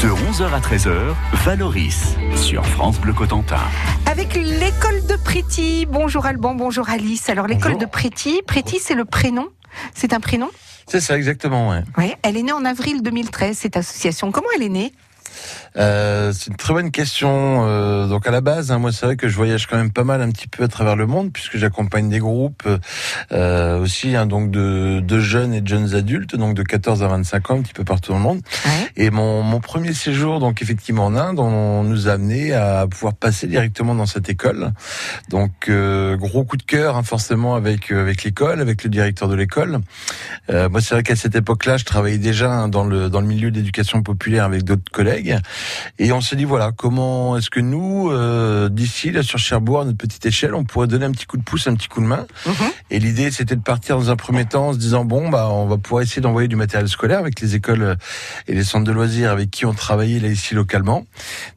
De 11h à 13h, Valoris sur France Bleu Cotentin. Avec l'école de Préti. Bonjour Alban, bonjour Alice. Alors l'école de Préti, Préti c'est le prénom? C'est un prénom? C'est ça exactement, ouais. Oui, elle est née en avril 2013 cette association. Comment elle est née? Euh, c'est une très bonne question. Euh, donc à la base, hein, moi c'est vrai que je voyage quand même pas mal un petit peu à travers le monde puisque j'accompagne des groupes euh, aussi hein, donc de, de, jeunes et de jeunes adultes, donc de 14 à 25 ans un petit peu partout dans le monde. Ouais. Et mon, mon premier séjour donc effectivement en Inde, on nous a amené à pouvoir passer directement dans cette école. Donc euh, gros coup de cœur hein, forcément avec euh, avec l'école, avec le directeur de l'école. Euh, moi c'est vrai qu'à cette époque-là, je travaillais déjà hein, dans le dans le milieu d'éducation populaire avec d'autres collègues. Et on s'est dit voilà, comment est-ce que nous, euh, d'ici là sur Cherbourg, à notre petite échelle, on pourrait donner un petit coup de pouce, un petit coup de main. Mm -hmm. Et l'idée, c'était de partir dans un premier temps en se disant bon bah on va pouvoir essayer d'envoyer du matériel scolaire avec les écoles et les centres de loisirs avec qui on travaillait là ici localement.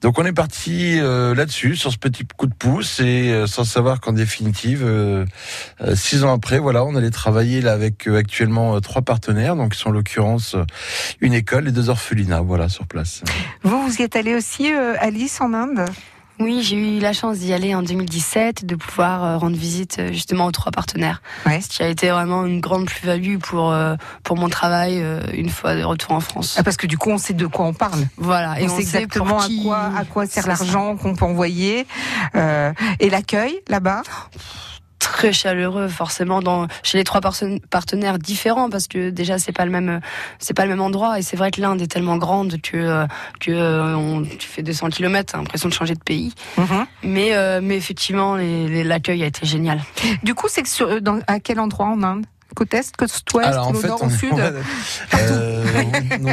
Donc on est parti euh, là-dessus sur ce petit coup de pouce et euh, sans savoir qu'en définitive, euh, six ans après, voilà, on allait travailler là avec actuellement trois partenaires, donc qui sont en l'occurrence une école et deux orphelinats, voilà sur place. Vous, vous y êtes allé aussi, euh, Alice, en Inde? Oui, j'ai eu la chance d'y aller en 2017, de pouvoir euh, rendre visite euh, justement aux trois partenaires. Ouais. Ce qui a été vraiment une grande plus-value pour, euh, pour mon travail une fois de retour en France. Ah, parce que du coup, on sait de quoi on parle. Voilà. Et on, on sait exactement à quoi, à quoi sert l'argent qu'on peut envoyer. Euh, et l'accueil là-bas? Très chaleureux forcément dans chez les trois partenaires différents parce que déjà c'est pas le même c'est pas le même endroit. Et c'est vrai que l'Inde est tellement grande que que on, tu fais 200 km l'impression de changer de pays. Mm -hmm. mais euh, mais effectivement l'accueil a été génial. Du coup c'est que sur, dans, à quel endroit en Inde? Côte est, côte ouest, au fait, nord, on, au sud euh,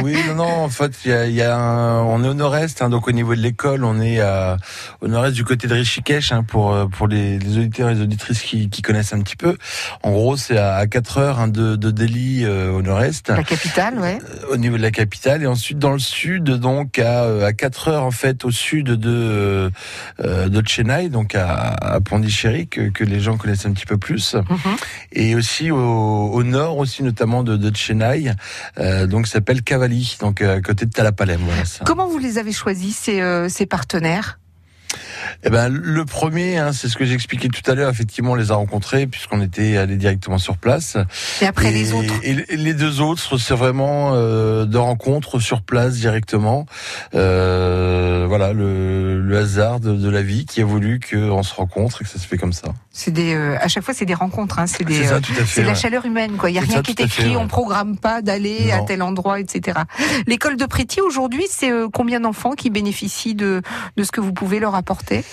Oui, non, non, en fait, il y a, y a un, on est au nord-est, hein, donc au niveau de l'école, on est à, au nord-est du côté de Rishikesh, hein, pour pour les, les, auditeurs et les auditrices qui, qui, connaissent un petit peu. En gros, c'est à, à 4 heures hein, de, de Delhi euh, au nord-est. La capitale, ouais. Euh, au niveau de la capitale, et ensuite dans le sud, donc à, à 4 heures en fait au sud de euh, de Chennai, donc à, à Pondichéry, que, que les gens connaissent un petit peu plus, mm -hmm. et aussi au, au, nord aussi notamment de, Chennai, euh, donc s'appelle Cavalli, donc à côté de Talapalem. Comment vous les avez choisis ces, euh, ces partenaires? Eh ben, le premier, hein, c'est ce que j'expliquais tout à l'heure. Effectivement, on les a rencontrés puisqu'on était allé directement sur place. Et après les autres Et les deux autres, c'est vraiment euh, de rencontres sur place directement. Euh, voilà, le, le hasard de, de, la vie qui a voulu qu'on se rencontre et que ça se fait comme ça. C'est des, euh, à chaque fois, c'est des rencontres. Hein, c'est des, ça, tout à fait, ouais. la chaleur humaine. Quoi. Il y a rien ça, qui est écrit. fait, ouais. On programme pas d'aller à tel endroit, etc. L'école de Préti aujourd'hui, c'est combien d'enfants qui bénéficient de de ce que vous pouvez leur apporter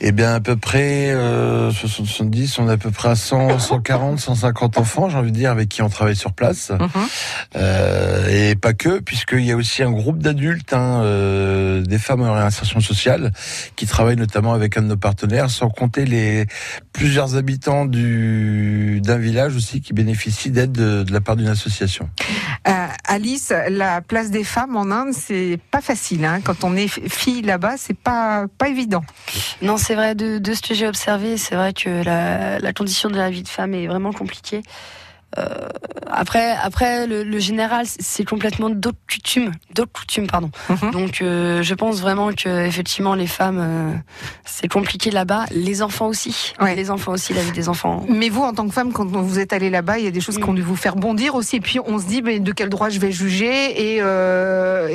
eh bien, à peu près euh, 70, on est à peu près à 100, 140, 150 enfants, j'ai envie de dire, avec qui on travaille sur place. Mm -hmm. euh, et pas que, puisqu'il y a aussi un groupe d'adultes, hein, euh, des femmes en réinsertion sociale, qui travaillent notamment avec un de nos partenaires, sans compter les plusieurs habitants du d'un village aussi qui bénéficient d'aide de, de, la part d'une association. Alice, la place des femmes en Inde, c'est pas facile. Hein. Quand on est fille là-bas, c'est pas pas évident. Non, c'est vrai, de, ce que j'ai observé, c'est vrai que la, condition de la vie de femme est vraiment compliquée. Euh, après, après le, le général, c'est complètement d'autres coutumes, d'autres coutumes, pardon. Mm -hmm. Donc, euh, je pense vraiment que effectivement, les femmes, euh, c'est compliqué là-bas. Les enfants aussi, ouais. les enfants aussi, la vie des enfants. Mais vous, en tant que femme, quand vous êtes allée là-bas, il y a des choses qui ont dû vous faire bondir aussi. Et puis, on se dit, mais de quel droit je vais juger et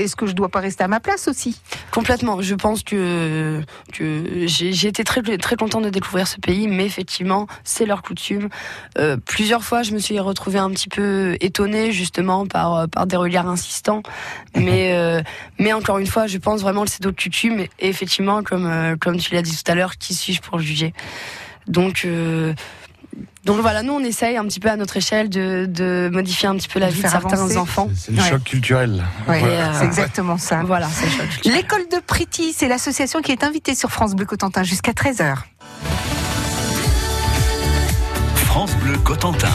est-ce que je dois pas rester à ma place aussi? Complètement. Je pense que que j'ai été très très content de découvrir ce pays, mais effectivement, c'est leur coutume. plusieurs fois, je me suis retrouvée un petit peu étonnée justement par par des regards insistants, mais euh, mais encore une fois, je pense vraiment que c'est d'autres coutumes et effectivement, comme euh, comme tu l'as dit tout à l'heure, qui suis-je pour juger? Donc euh, donc voilà, nous on essaye un petit peu à notre échelle de, de modifier un petit peu la de vie de certains avancer. enfants. C'est le ouais. choc culturel. Ouais, voilà. C'est exactement ça. Voilà. L'école de Priti, c'est l'association qui est invitée sur France Bleu Cotentin jusqu'à 13h. France Bleu Cotentin.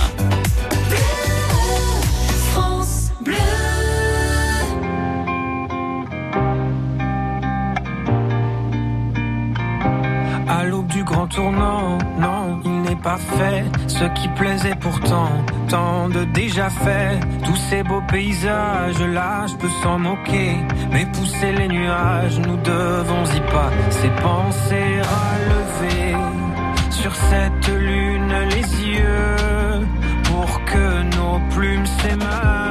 Du grand tournant, non, il n'est pas fait, ce qui plaisait pourtant, tant de déjà fait. Tous ces beaux paysages là, je peux s'en moquer, mais pousser les nuages, nous devons y pas, c'est penser à lever sur cette lune les yeux pour que nos plumes s'émeuvent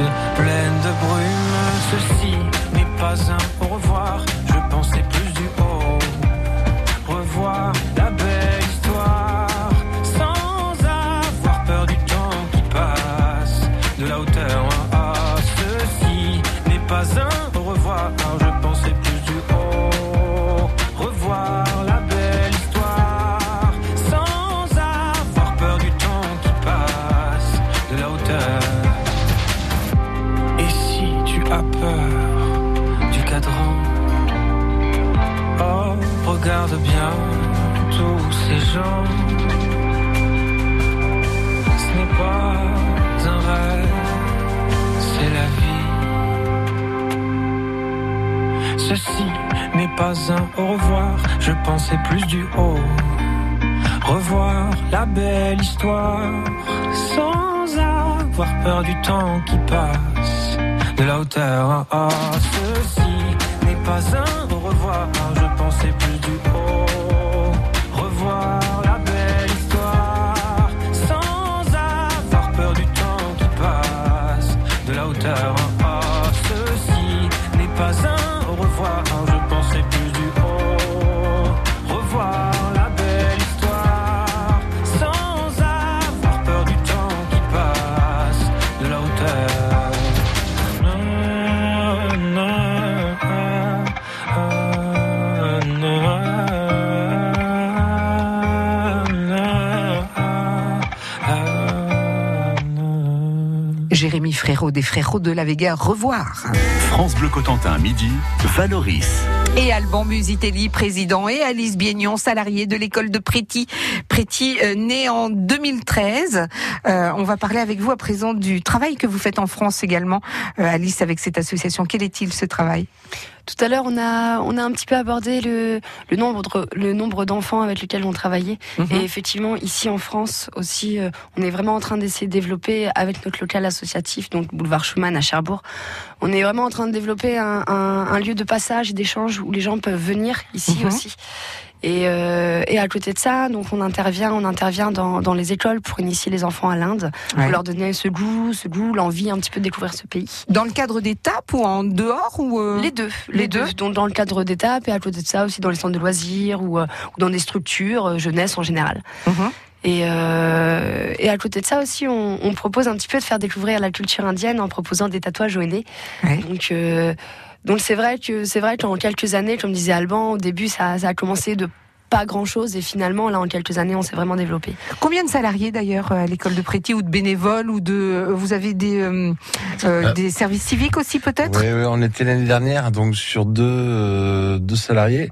Minuten as peur du cadran, oh, regarde bien tous ces gens. Ce n'est pas un rêve, c'est la vie. Ceci n'est pas un au revoir, je pensais plus du haut. Revoir la belle histoire sans avoir peur du temps qui passe de la hauteur. Ah, ceci n'est pas un au revoir, je pensais plus du haut. Des Frérots de la Vega, revoir. France Bleu Cotentin, midi, Valoris. Et Alban Musitelli, président, et Alice Biegnon, salariée de l'école de Préti. Préti, euh, né en 2013. Euh, on va parler avec vous à présent du travail que vous faites en France également, euh, Alice, avec cette association. Quel est-il ce travail? Tout à l'heure, on a, on a un petit peu abordé le, le nombre, le nombre d'enfants avec lesquels on travaillait. Mhm. Et effectivement, ici en France aussi, euh, on est vraiment en train d'essayer de développer avec notre local associatif, donc boulevard Schumann à Cherbourg. On est vraiment en train de développer un, un- un lieu de passage et d'échange où les gens peuvent venir ici Mhm. aussi. Et, euh, et à côté de ça, donc on intervient, on intervient dans, dans les écoles pour initier les enfants à l'Inde, Ouais. pour leur donner ce goût, ce goût, l'envie un petit peu de découvrir ce pays. Dans le cadre d'étapes ou en dehors ou euh, Les deux, les les, deux. deux? Donc dans le cadre d'étapes et à côté de ça aussi dans les centres de loisirs ou, euh, ou dans des structures euh, jeunesse en général. Mhm. Et, euh, et à côté de ça aussi, on, on propose un petit peu de faire découvrir la culture indienne en proposant des tatouages au nez. Ouais. Donc euh, donc c'est vrai que c'est vrai qu'en quelques années, comme disait Alban, au début ça, ça a commencé de pas grand chose et finalement là en quelques années on s'est vraiment développé. Combien de salariés d'ailleurs à l'école de Préti ou de bénévoles ou de euh, vous avez des euh, euh, Euh. des services civiques aussi peut-être? Oui, oui, on était l'année dernière donc sur deux euh, deux salariés.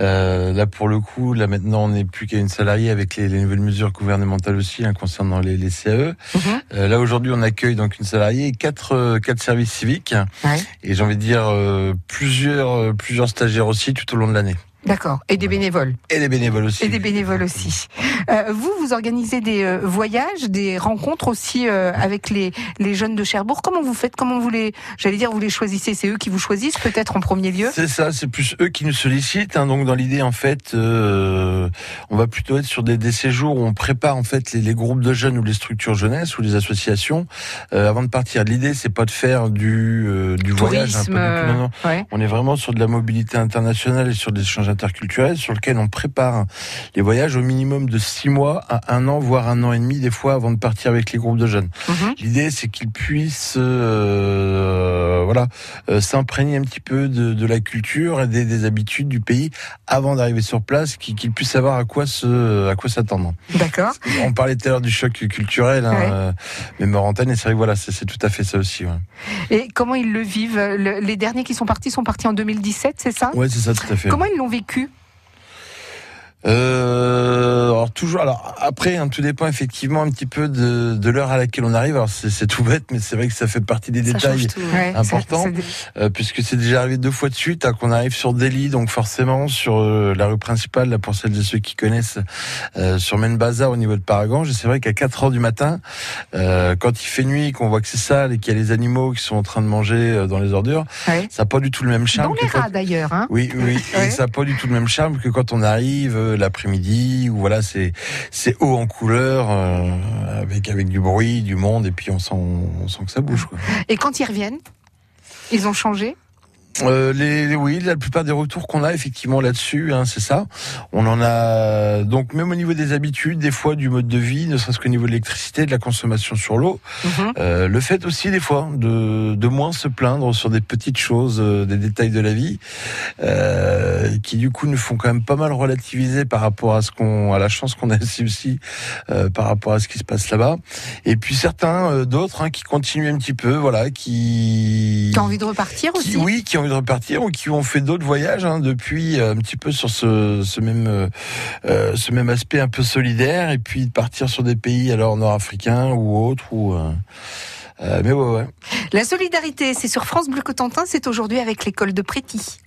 Euh, là pour le coup, là maintenant on n'est plus qu'à une salariée avec les, les nouvelles mesures gouvernementales aussi hein, concernant les, les CAE. Mhm. Euh, là aujourd'hui on accueille donc une salariée et quatre euh, quatre services civiques Ouais. et j'ai envie de dire euh, plusieurs euh, plusieurs stagiaires aussi tout au long de l'année D'accord. Et des bénévoles. et des bénévoles aussi. Et des bénévoles aussi. Euh, vous, vous organisez des euh, voyages, des rencontres aussi euh, avec les, les jeunes de Cherbourg. Comment vous faites? Comment vous les, j'allais dire, vous les choisissez? C'est eux qui vous choisissent peut-être en premier lieu? C'est ça, c'est plus eux qui nous sollicitent. hein. donc dans l'idée, en fait, on va plutôt être sur des, des séjours où on prépare en fait les, les groupes de jeunes ou les structures jeunesse ou les associations avant de partir. L'idée, c'est pas de faire du, du voyage. un peu non non, ouais. On est vraiment sur de la mobilité internationale et sur des échanges interculturel sur lequel on prépare les voyages au minimum de six mois à un an, voire un an et demi des fois avant de partir avec les groupes de jeunes. Mhm. L'idée, c'est qu'ils puissent, euh, voilà, euh, s'imprégner un petit peu de, de la culture et des, des habitudes du pays avant d'arriver sur place, qu'ils puissent savoir à quoi se, à quoi s'attendre. D'accord. On parlait tout à l'heure du choc culturel, hein, Ouais. euh, mais Morantane, et c'est vrai que voilà, c'est tout à fait ça aussi. Ouais, Et comment ils le vivent? Le- Les derniers qui sont partis sont partis en 2017, c'est ça? Ouais c'est ça, tout à fait. Comment ils l'ont vécu? vécu euh, alors toujours. Alors après, hein, tout dépend effectivement un petit peu de, de l'heure à laquelle on arrive. Alors c'est c'est tout bête, mais c'est vrai que ça fait partie des Ça détails. tout. Ouais, Important. ça- ça- Euh, puisque c'est déjà arrivé deux fois de suite hein, qu'on arrive sur Delhi, donc forcément sur euh, la rue principale, là, pour celles et ceux qui connaissent, euh, sur Main Bazaar au niveau de Paragange. Et c'est vrai qu'à 4 heures du matin, euh, quand il fait nuit, qu'on voit que c'est sale et qu'il y a les animaux qui sont en train de manger dans les ordures, ouais. ça n'a pas du tout le même charme. Dans les rats d'ailleurs. Hein Oui, oui, Ouais. et ça n'a pas du tout le même charme que quand on arrive l'après-midi, où voilà, c'est c'est haut en couleur, euh, avec avec du bruit, du monde, et puis on sent on sent que ça bouge. Et quand ils reviennent, ils ont changé? Euh, les, oui, la plupart des retours qu'on a effectivement là-dessus, hein, c'est ça. On en a donc même au niveau des habitudes, des fois du mode de vie, ne serait-ce qu'au niveau de l'électricité, de la consommation sur l'eau. Mhm. Euh, le fait aussi des fois de, de moins se plaindre sur des petites choses, euh, des détails de la vie, euh, qui du coup nous font quand même pas mal relativiser par rapport à ce qu'on, à la chance qu'on a ici aussi, euh, par rapport à ce qui se passe là-bas. Et puis certains, euh, d'autres, hein, qui continuent un petit peu, voilà, qui. T'as envie de repartir qui, aussi? oui, qui ont envie de repartir ou qui ont fait d'autres voyages hein, depuis euh, un petit peu sur ce, ce même euh, euh, ce même aspect un peu solidaire et puis de partir sur des pays alors nord-africains ou autres ou euh, euh, mais ouais ouais. La solidarité, c'est sur France Bleu Cotentin, c'est aujourd'hui avec l'école de Préti.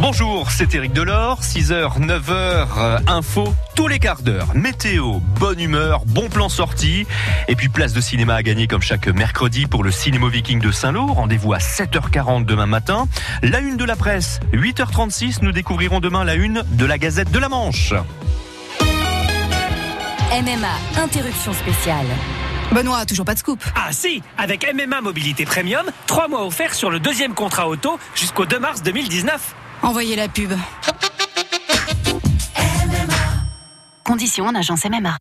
Bonjour, c'est Eric Delors, 6h, 9h, euh, info, tous les quarts d'heure. Météo, bonne humeur, bon plan sorti. Et puis place de cinéma à gagner comme chaque mercredi pour le Cinéma Viking de Saint-Lô. Rendez-vous à 7h40 demain matin. La une de la presse, 8h36, nous découvrirons demain la une de la Gazette de la Manche. MMA, interruption spéciale. Benoît, toujours pas de scoop. Ah si, avec MMA Mobilité Premium, 3 mois offerts sur le deuxième contrat auto jusqu'au 2 mars 2019. Envoyez la pub. Conditions en agence MMA.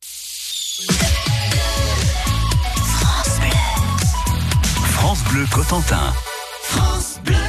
France Bleu Cotentin. I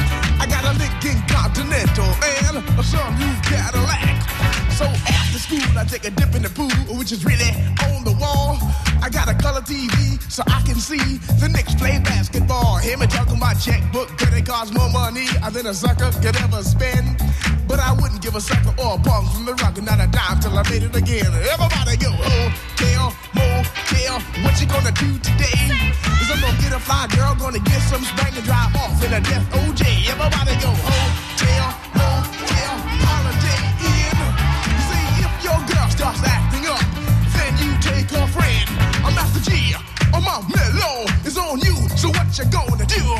I got a Lincoln Continental and a sunroof Cadillac. So after school, I take a dip in the pool, which is really on the wall. I got a color TV so I can see the Knicks play basketball. Hear me talking my checkbook, credit it costs more money than a sucker could ever spend. But I wouldn't give a sucker or a punk from the rock, not a dime till I made it again. Everybody go, hotel, motel, what you gonna do today? Is I'm gonna get a fly girl, gonna get some spring and drive off in a death OJ. Everybody go, hotel, motel, holiday. You see, if your girl starts acting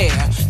air.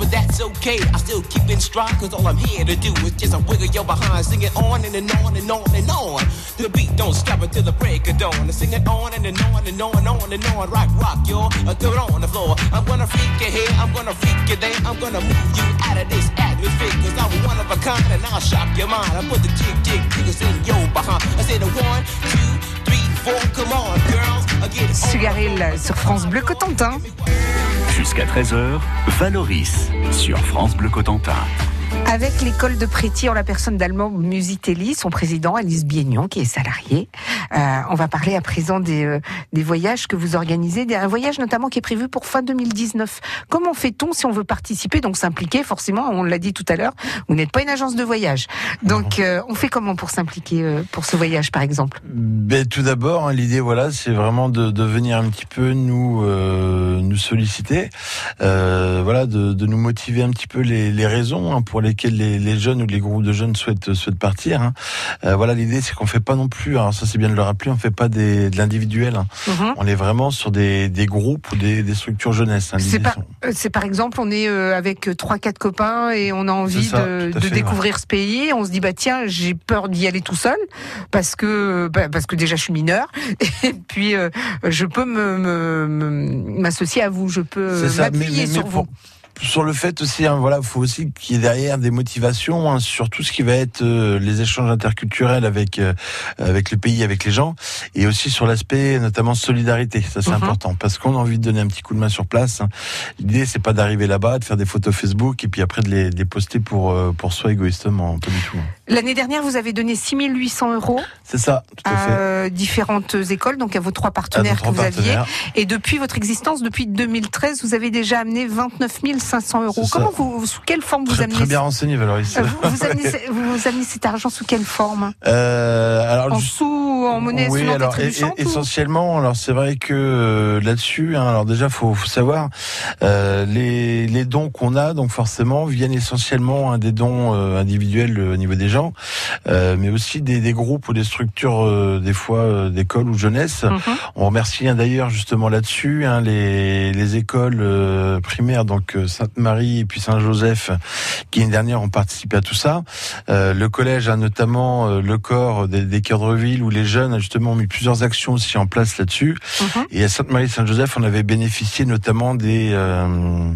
but that's okay. I still keep in stride, cause all I'm here to do is just a wiggle your behind. Sing it on and, and on and on and on. The beat don't stop until the break of dawn. I sing it on and, and on and on and on and on. Rock, rock. I throw it on the floor. I'm gonna freak you here, I'm gonna freak you there. I'm gonna move you out of this atmosphere, cause I'm one of a kind and I'll shock your mind. I put the jig, jig, jiggers in your behind. I say the one, two, three, four, come on, girls. Sugaril sur France Bleu Cotentin. Jusqu'à 13h, Valoris sur France Bleu Cotentin. Avec l'école de Préti en la personne d'Allemand Musitelli, son président Alice Biegnon, qui est salarié. Euh, on va parler à présent des, euh, des voyages que vous organisez, un voyage notamment qui est prévu pour fin 2019. Comment fait-on si on veut participer, donc s'impliquer Forcément, on l'a dit tout à l'heure, vous n'êtes pas une agence de voyage. Donc, euh, on fait comment pour s'impliquer pour ce voyage, par exemple? Ben, tout d'abord, hein, l'idée, voilà, c'est vraiment de, de venir un petit peu nous nous solliciter, voilà, de, de nous motiver un petit peu les, les raisons hein, pour les, les jeunes ou les groupes de jeunes souhaitent souhaitent partir. hein. Euh, voilà, l'idée, c'est qu'on fait pas non plus, alors ça c'est bien de le rappeler, on fait pas des, de l'individuel. hein. Mhm. On est vraiment sur des, des groupes ou des, des structures jeunesse. hein. C'est L'idée, par, sont- euh, c'est par exemple, on est euh, avec trois, quatre copains et on a envie ça, de, fait, découvrir ce pays. On se dit bah tiens, j'ai peur d'y aller tout seul parce que bah, parce que déjà je suis mineur et puis euh, je peux me m'associer à vous, je peux m'appuyer mais sur pour- vous. Sur le fait aussi, hein, voilà, faut aussi qu'il y ait derrière des motivations hein, sur tout ce qui va être euh, les échanges interculturels avec euh, avec le pays, avec les gens, et aussi sur l'aspect notamment solidarité. Ça c'est Mhm. important parce qu'on a envie de donner un petit coup de main sur place. hein. L'idée c'est pas d'arriver là-bas, de faire des photos Facebook et puis après de les, de les poster pour euh, pour soi égoïstement, pas du tout. L'année dernière, vous avez donné 6800 euros C'est ça, tout à à fait. euh, différentes écoles, donc à vos trois partenaires que vous aviez. Et depuis votre existence, depuis 2013, vous avez déjà amené 29 500 euros. Comment vous, sous quelle forme vous Très, amenez très bien renseigné, Valoris. Euh, vous, vous amenez, vous, vous amenez cet argent sous quelle forme? Euh, alors En sous, en monnaie oui, alors, et- et- ou- essentiellement, alors c'est vrai que euh, là-dessus, hein, alors déjà faut, faut savoir euh, les, les dons qu'on a, donc forcément viennent essentiellement hein, des dons euh, individuels euh, au niveau des gens, euh, mais aussi des, des groupes ou des structures euh, des fois euh, d'écoles ou jeunesse. Mhm. On remercie hein, d'ailleurs justement là-dessus hein, les, les écoles euh, primaires, donc euh, Sainte-Marie et puis Saint-Joseph, qui l'année dernière ont participé à tout ça. Euh, le collège a notamment euh, le corps des, des cœurs de ville où les jeunes justement ont mis plusieurs actions aussi en place là-dessus. Mhm. Et à Sainte-Marie-Saint-Joseph, on avait bénéficié notamment des euh,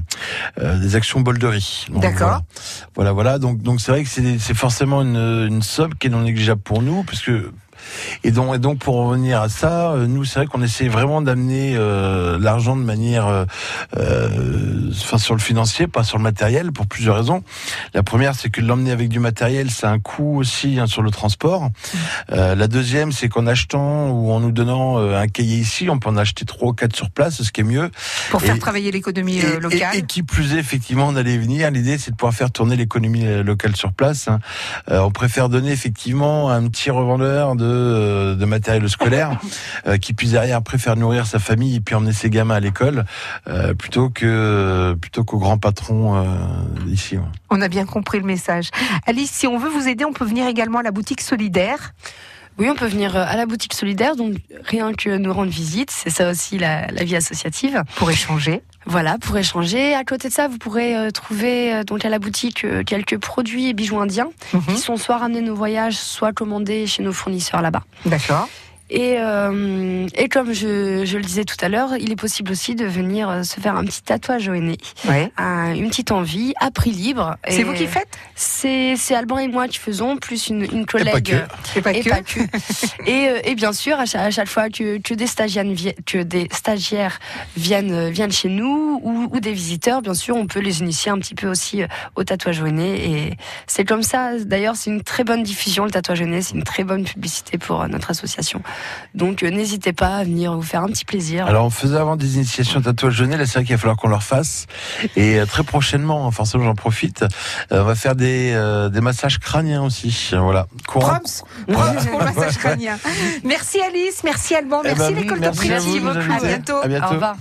euh, des actions bolderie. D'accord. Voilà, voilà. voilà. Donc donc c'est vrai que c'est c'est forcément une, une somme qui est non négligeable pour nous parce que et donc, et donc pour revenir à ça, euh, nous c'est vrai qu'on essaie vraiment d'amener euh, l'argent de manière, euh, euh, enfin sur le financier, pas sur le matériel, pour plusieurs raisons. La première, c'est que l'emmener avec du matériel, c'est un coût aussi hein, sur le transport. Euh, la deuxième, c'est qu'en achetant ou en nous donnant euh, un cahier ici, on peut en acheter trois ou quatre sur place, ce qui est mieux. Pour faire travailler l'économie locale. et- et qui plus est, effectivement, on allait venir. L'idée, c'est de pouvoir faire tourner l'économie locale sur place. hein. Euh, on préfère donner effectivement un petit revendeur de, euh, de matériel scolaire euh, qui puisse derrière après faire nourrir sa famille et puis emmener ses gamins à l'école euh, plutôt que plutôt qu'au grand patron ici. ouais. On a bien compris le message. Alice, si on veut vous aider, on peut venir également à la boutique solidaire. Oui, on peut venir euh, à la boutique solidaire, donc rien que nous rendre visite, c'est ça aussi la, la vie associative. Pour échanger. Voilà, pour échanger. À côté de ça, vous pourrez euh, trouver euh, donc à la boutique euh, quelques produits et bijoux indiens Mhm. qui sont soit ramenés nos voyages, soit commandés chez nos fournisseurs là-bas. D'accord. Et, euh, et comme je, je le disais tout à l'heure, il est possible aussi de venir euh, se faire un petit tatouage au nez, Ouais. un- une petite envie, à prix libre. C'est Et vous qui faites? C'est c'est Alban et moi qui faisons, plus une, une collègue. pas que. Et pas Et que. pas que. et, euh, et bien sûr, à chaque, à chaque fois que, que, des stagiaires, que des stagiaires viennent, euh, viennent chez nous ou, ou des visiteurs, bien sûr, on peut les initier un petit peu aussi euh, au tatouage au nez. Et c'est comme ça. D'ailleurs, c'est une très bonne diffusion, le tatouage au nez. C'est une très bonne publicité pour euh, notre association. Donc, euh, n'hésitez pas à venir vous faire un petit plaisir. Alors on faisait avant des initiations tatouage jeunesse, là c'est vrai qu'il va falloir qu'on leur fasse. Et euh, très prochainement, hein, forcément j'en profite, euh, on va faire des, euh, des massages crâniens aussi. Voilà. Courant. Proms pour le massage crânien. Merci Alice, merci Alban, Eh merci ben, l'école de merci à bientôt. À bientôt. Au revoir.